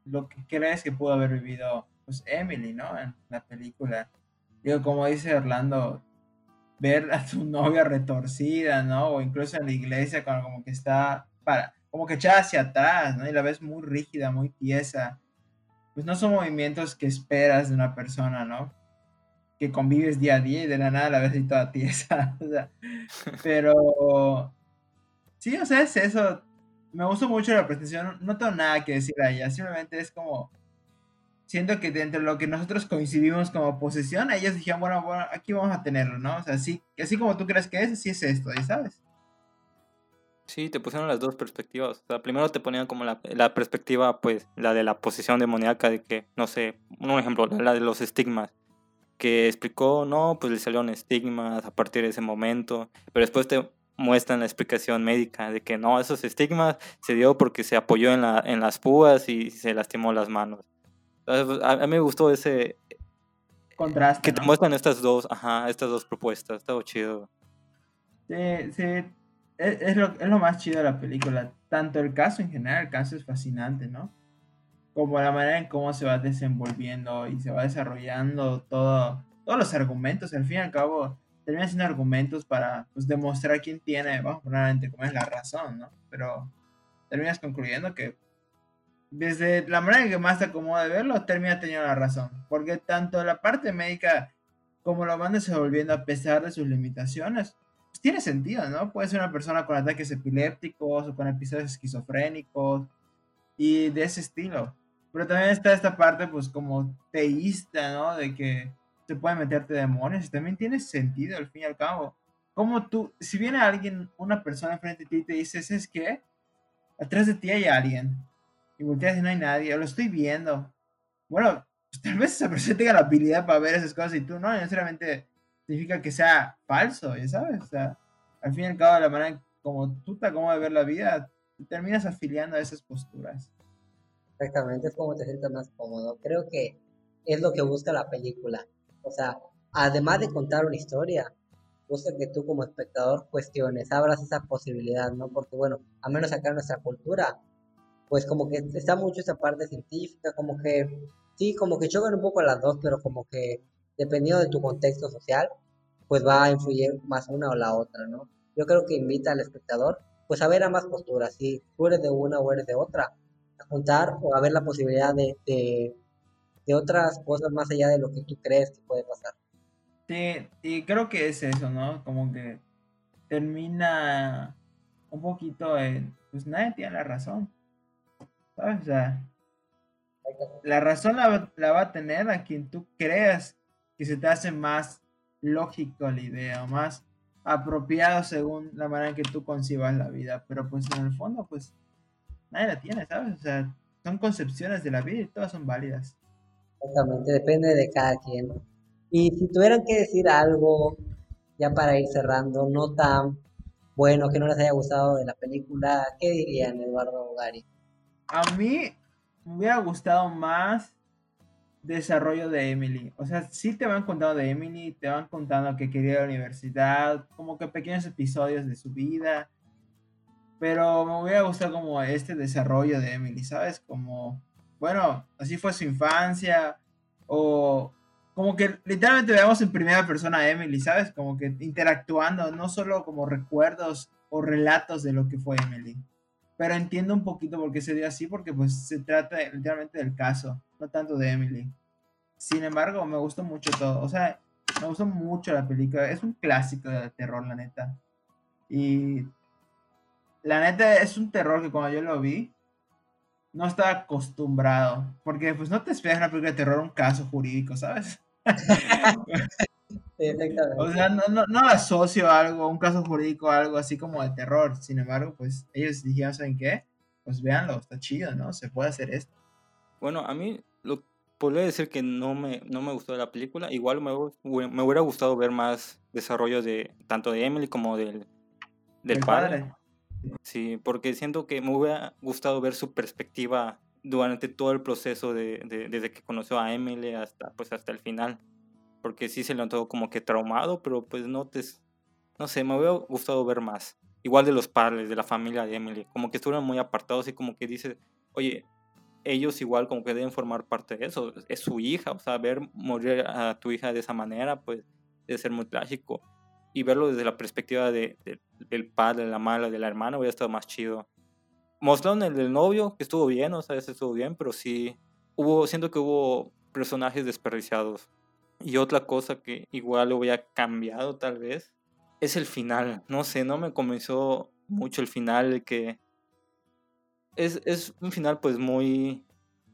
lo que crees que pudo haber vivido pues Emily, ¿no? En la película. Digo, como dice Orlando, ver a tu novia retorcida, ¿no? O incluso en la iglesia, como, como que está para, como que echada hacia atrás, ¿no? Y la ves muy rígida, muy tiesa. Pues no son movimientos que esperas de una persona, ¿no? Que convives día a día y de la nada la ves ahí toda tiesa. pero sí, o sea, es eso. Me gustó mucho la presentación. No tengo nada que decir a ella. Simplemente es como. Siento que dentro de lo que nosotros coincidimos como posesión, ellos dijeron, bueno, bueno, aquí vamos a tenerlo, ¿no? O sea, sí, así como tú crees que es, así es esto, ¿y sabes? Sí, te pusieron las dos perspectivas. Primero te ponían como la, la perspectiva, pues, la de la posición demoníaca, de que, no sé, un ejemplo, la de los estigmas, que explicó, no, pues le salieron estigmas a partir de ese momento, pero después te muestran la explicación médica de que no, esos estigmas se dio porque se apoyó en, la, en las púas y se lastimó las manos. Pues, a, mí me gustó ese contraste. Que te muestran estas dos, ajá, estas dos propuestas, estaba chido. Sí, sí, es, lo, es lo más chido de la película. Tanto el caso en general, el caso es fascinante, ¿no? Como la manera en cómo se va desenvolviendo y se va desarrollando todo, todos los argumentos. Al fin y al cabo, terminan siendo argumentos para pues, demostrar quién tiene, vamos a poner entre comillas, la razón, ¿no? Pero terminas concluyendo que desde la manera que más te acomoda de verlo, termina teniendo la razón. Porque tanto la parte médica como lo van desenvolviendo a pesar de sus limitaciones, pues, tiene sentido, ¿no? Puede ser una persona con ataques epilépticos o con episodios esquizofrénicos y de ese estilo. Pero también está esta parte, pues, como teísta, ¿no? De que se pueden meterte demonios y también tiene sentido al fin y al cabo. Como tú, si viene alguien, una persona enfrente de ti y te dice, ¿es que Atrás de ti hay alguien. Y volteas y no hay nadie, lo estoy viendo. Bueno, pues tal vez esa persona tenga la habilidad para ver esas cosas y tú no, necesariamente significa que sea falso, ya sabes. O sea, al fin y al cabo, la manera como tú te acomodas de ver la vida, terminas afiliando a esas posturas. Exactamente, es como te sientes más cómodo. Creo que es lo que busca la película. O sea, además de contar una historia, busca que tú como espectador cuestiones, abras esa posibilidad, ¿no? Porque bueno, a menos acá en nuestra cultura, pues como que está mucho esa parte científica, como que, sí, como que chocan un poco las dos, pero como que dependiendo de tu contexto social, pues va a influir más una o la otra, ¿no? Yo creo que invita al espectador, pues a ver ambas posturas, si tú eres de una o eres de otra, a juntar o a ver la posibilidad de, de, otras cosas más allá de lo que tú crees que puede pasar. Sí, y creo que es eso, ¿no? Como que termina un poquito en, pues nadie tiene la razón, ¿sabes? O sea, la razón la, la, va a tener a quien tú creas que se te hace más lógico la idea, o más apropiado según la manera en que tú concibas la vida. Pero pues en el fondo, pues nadie la tiene, ¿sabes? O sea, son concepciones de la vida y todas son válidas. Exactamente, depende de cada quien. Y si tuvieran que decir algo, ya para ir cerrando, no tan bueno, que no les haya gustado de la película, ¿qué dirían, Eduardo Gari? A mí me hubiera gustado más desarrollo de Emily. O sea, sí te van contando de Emily, te van contando que quería la universidad, como que pequeños episodios de su vida. Pero me hubiera gustado como este desarrollo de Emily, ¿sabes? Como, bueno, así fue su infancia. O como que literalmente veamos en primera persona a Emily, ¿sabes? Como que interactuando, no solo como recuerdos o relatos de lo que fue Emily. Pero entiendo un poquito por qué se dio así, porque pues se trata literalmente del caso, no tanto de Emily. Sin embargo, me gustó mucho todo. O sea, me gustó mucho la película. Es un clásico de terror, la neta. Y la neta es un terror que cuando yo lo vi, no estaba acostumbrado. Porque pues no te esperas una película de terror un caso jurídico, ¿sabes? O sea, no, no, no asocio algo, un caso jurídico, algo así como de terror. Sin embargo, pues ellos dijeron, ¿saben qué? Pues véanlo, está chido, ¿no? Se puede hacer esto. Bueno, a mí lo podría decir que no me, no me gustó la película. Igual me, me hubiera gustado ver más desarrollo de tanto de Emily como del, del padre. Sí, porque siento que me hubiera gustado ver su perspectiva durante todo el proceso de, desde que conoció a Emily hasta pues hasta el final porque sí se le notó como que traumado pero pues no te no sé me hubiera gustado ver más. Igual de los padres de la familia de Emily como que estuvieron muy apartados y como que dice oye ellos igual como que deben formar parte de eso es su hija o sea ver morir a tu hija de esa manera pues debe ser muy trágico. Y verlo desde la perspectiva de, del padre de la madre de la hermana hubiera estado más chido. Mostraron el del novio, que estuvo bien, o sea, ese estuvo bien, pero sí hubo, siento que hubo personajes desperdiciados. Y otra cosa que igual lo hubiera cambiado tal vez es el final. No sé, no me convenció mucho el final que es, es un final pues muy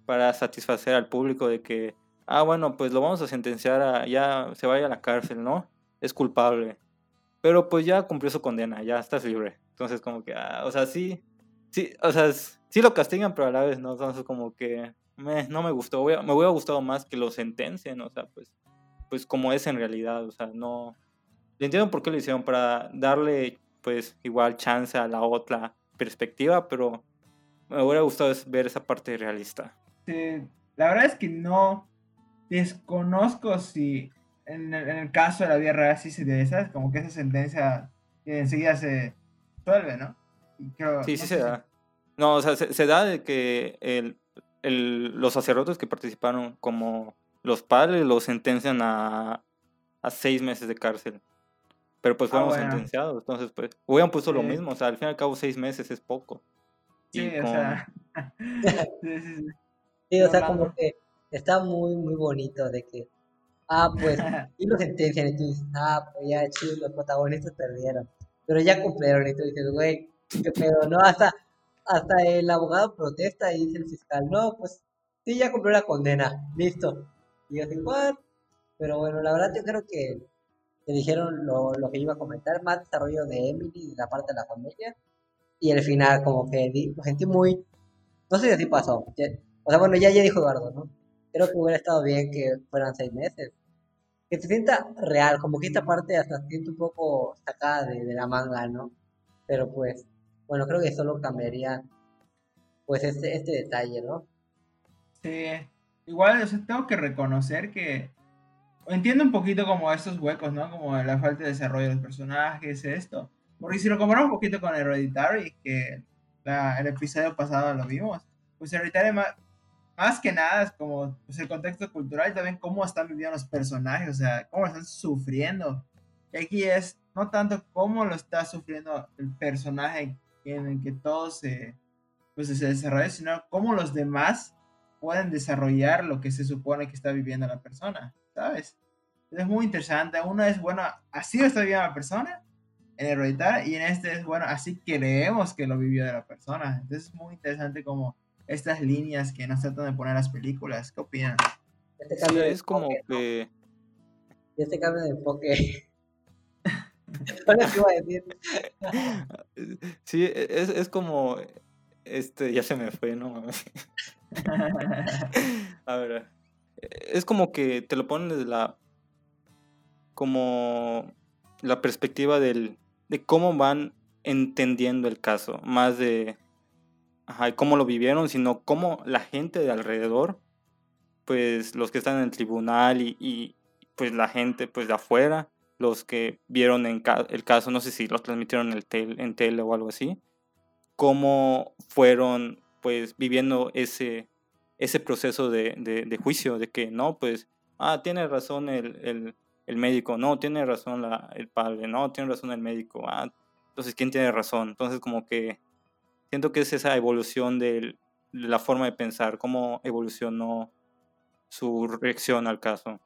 para satisfacer al público de que, ah, bueno, pues lo vamos a sentenciar a, ya se vaya a la cárcel, ¿no? Es culpable. Pero pues ya cumplió su condena, ya estás libre. Entonces como que, ah, o sea, sí, sí, o sea, sí lo castigan, pero a la vez no, entonces como que no me gustó, me hubiera gustado más que lo sentencien, o sea, pues, pues como es en realidad, o sea, no, entiendo por qué lo hicieron, para darle pues igual chance a la otra perspectiva, pero me hubiera gustado ver esa parte realista. Sí, la verdad es que no desconozco si en el, caso de la vida real sí se debe, ¿sabes? Como que esa sentencia enseguida se suelve, ¿no? sí, sí se da. No, o sea, se, da de que el, el, los sacerdotes que participaron como los padres los sentencian a, a seis meses de cárcel. Pero pues fueron ah, sentenciados, entonces pues hubieran puesto lo mismo, o sea, al fin y al cabo seis meses es poco. Sí, o sea. sí, sí, sí. o sea, como que está muy, muy bonito de que, ah, pues, y lo sentencian y tú dices, ah, pues ya, chido, los protagonistas perdieron. Pero ya cumplieron y tú dices, güey, pero ¿no? Hasta, hasta el abogado protesta y dice el fiscal, no, pues sí, ya cumplió la condena, listo. Y yo digo, Pero bueno, la verdad yo creo que, que dijeron lo, lo, que iba a comentar, más desarrollo de Emily, de la parte de la familia, y el final como que lo sentí muy, no sé si así pasó, o sea, bueno, ya, ya dijo Eduardo, ¿no? Creo que hubiera estado bien que fueran seis meses. Que se sienta real, como que esta parte hasta siente un poco sacada de, de la manga, ¿no? Pero pues, bueno, creo que solo cambiaría pues este, este detalle, ¿no? Sí, igual tengo que reconocer que entiendo un poquito como estos huecos, ¿no? Como la falta de desarrollo de los personajes, esto. Porque si lo comparamos un poquito con Hereditary, que el episodio pasado lo vimos, pues Hereditary más, más que nada es como pues, el contexto cultural y también cómo están viviendo los personajes, o sea, cómo están sufriendo. Y aquí es no tanto cómo lo está sufriendo el personaje en el que todo se, pues, se desarrolla, sino cómo los demás pueden desarrollar lo que se supone que está viviendo la persona, ¿sabes? Es muy interesante. Uno es, bueno, así lo está viviendo la persona en Hereditary y en este es, bueno, así creemos que lo vivió de la persona. Entonces es muy interesante como estas líneas que nos tratan de poner las películas. ¿Qué opinan? Este cambio es como que... Este cambio de enfoque Sí, es, es como. Este, ya se me fue, ¿no? A ver. Es como que te lo ponen desde la. Como. La perspectiva del, de cómo van entendiendo el caso. Más de. Ajá, cómo lo vivieron, sino cómo la gente de alrededor. Pues los que están en el tribunal y, pues la gente pues de afuera los que vieron el caso, no sé si lo transmitieron en, el en tele o algo así, cómo fueron pues viviendo ese, ese proceso de, de, juicio, de que no, pues, ah, tiene razón el, el, el médico, no, tiene razón la, el padre, no, tiene razón el médico, ah, entonces, ¿quién tiene razón? Entonces, como que siento que es esa evolución de la forma de pensar, cómo evolucionó su reacción al caso.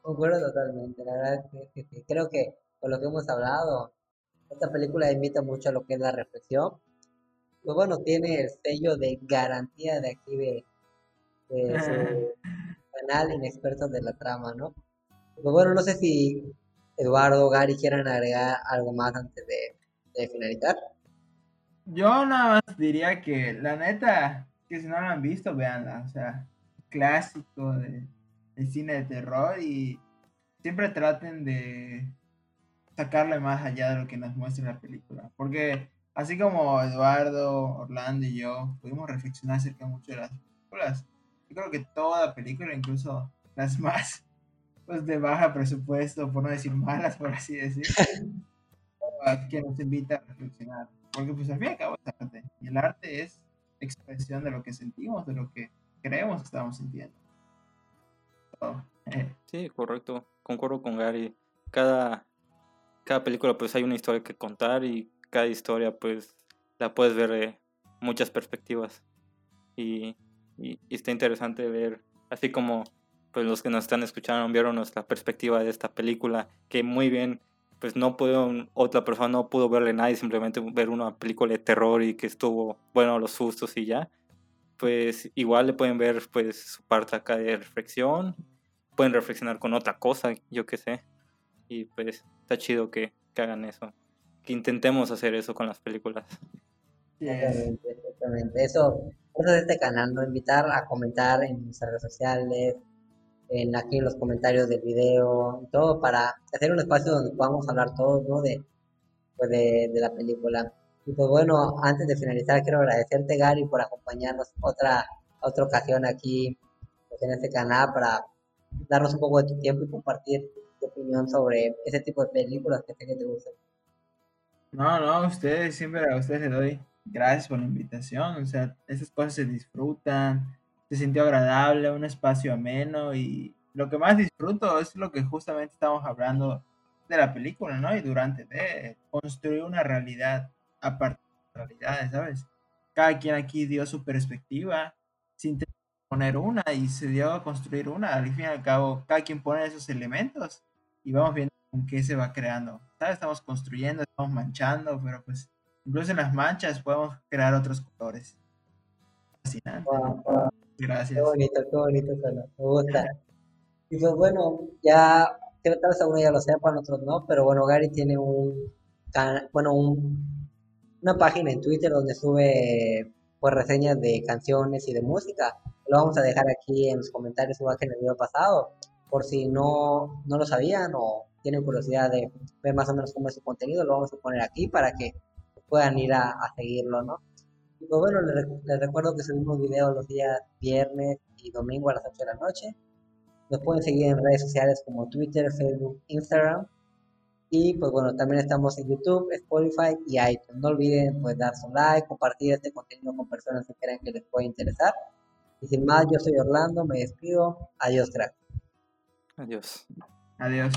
Concuerdo totalmente, la verdad es que, creo que con lo que hemos hablado, esta película invita mucho a lo que es la reflexión. Pues bueno, tiene el sello de garantía de aquí de, su canal Inexpertos de la Trama, ¿no? Pues bueno, no sé si Eduardo, Gary quieran agregar algo más antes de, finalizar. Yo nada más diría que la neta, que si no la han visto, véanla. O sea, clásico de, de cine de terror y siempre traten de sacarle más allá de lo que nos muestra la película. Porque así como Eduardo, Orlando y yo pudimos reflexionar acerca mucho de las películas, yo creo que toda película, incluso las más pues, de baja presupuesto, por no decir malas, por así decir, que nos invita a reflexionar. Porque pues al fin y al cabo es arte. Y el arte es expresión de lo que sentimos, de lo que creemos que estamos sintiendo. Eh. Sí, correcto. Concuerdo con Gary. Cada cada película pues hay una historia que contar y cada historia pues la puedes ver de muchas perspectivas. Y, está interesante ver, así como pues los que nos están escuchando vieron nuestra perspectiva de esta película, que muy bien pues no pudo, otra persona no pudo verle nada y simplemente ver una película de terror y que estuvo, bueno, los sustos y ya, pues igual le pueden ver pues su parte acá de reflexión, pueden reflexionar con otra cosa, yo qué sé, y pues está chido que, hagan eso. Que intentemos hacer eso con las películas. Exactamente, exactamente. Eso, eso es este canal, ¿no? Invitar a comentar en nuestras redes sociales, en aquí en los comentarios del video, todo para hacer un espacio donde podamos hablar todos. De, pues de, la película. Y pues bueno, antes de finalizar, quiero agradecerte, Gary, por acompañarnos otra, otra ocasión aquí pues, en este canal para darnos un poco de tu tiempo y compartir opinión sobre ese tipo de películas que sé que te gustan. No, no, a ustedes, siempre a ustedes les doy gracias por la invitación. O sea, esas cosas se disfrutan, se sintió agradable, un espacio ameno y lo que más disfruto es lo que justamente estamos hablando de la película, ¿no? Y durante de construir una realidad a partir de realidades, ¿sabes? Cada quien aquí dio su perspectiva sin poner una y se dio a construir una. Al fin y al cabo, cada quien pone esos elementos y vamos viendo con qué se va creando. Estamos construyendo, estamos manchando, pero pues incluso en las manchas podemos crear otros colores. Fascinante. Gracias. Qué bonito, qué bonito Me gusta. Y pues bueno, ya creo que tal vez algunos ya lo sepan, otros no, pero bueno, Gary tiene un bueno, un, una página en Twitter donde sube pues reseñas de canciones y de música. Lo vamos a dejar aquí en los comentarios igual que en el video pasado por si no, no lo sabían o tienen curiosidad de ver más o menos cómo es su contenido, lo vamos a poner aquí para que puedan ir a, seguirlo, ¿no? Y pues bueno, les, recuerdo que subimos videos los días viernes y domingo a las 8 de la noche. Nos pueden seguir en redes sociales como Twitter, Facebook, Instagram. Y pues bueno, también estamos en YouTube, Spotify y iTunes. No olviden pues dar su like, compartir este contenido con personas que crean que les puede interesar. Y sin más, yo soy Orlando, me despido. Adiós, crack. Adiós. Adiós.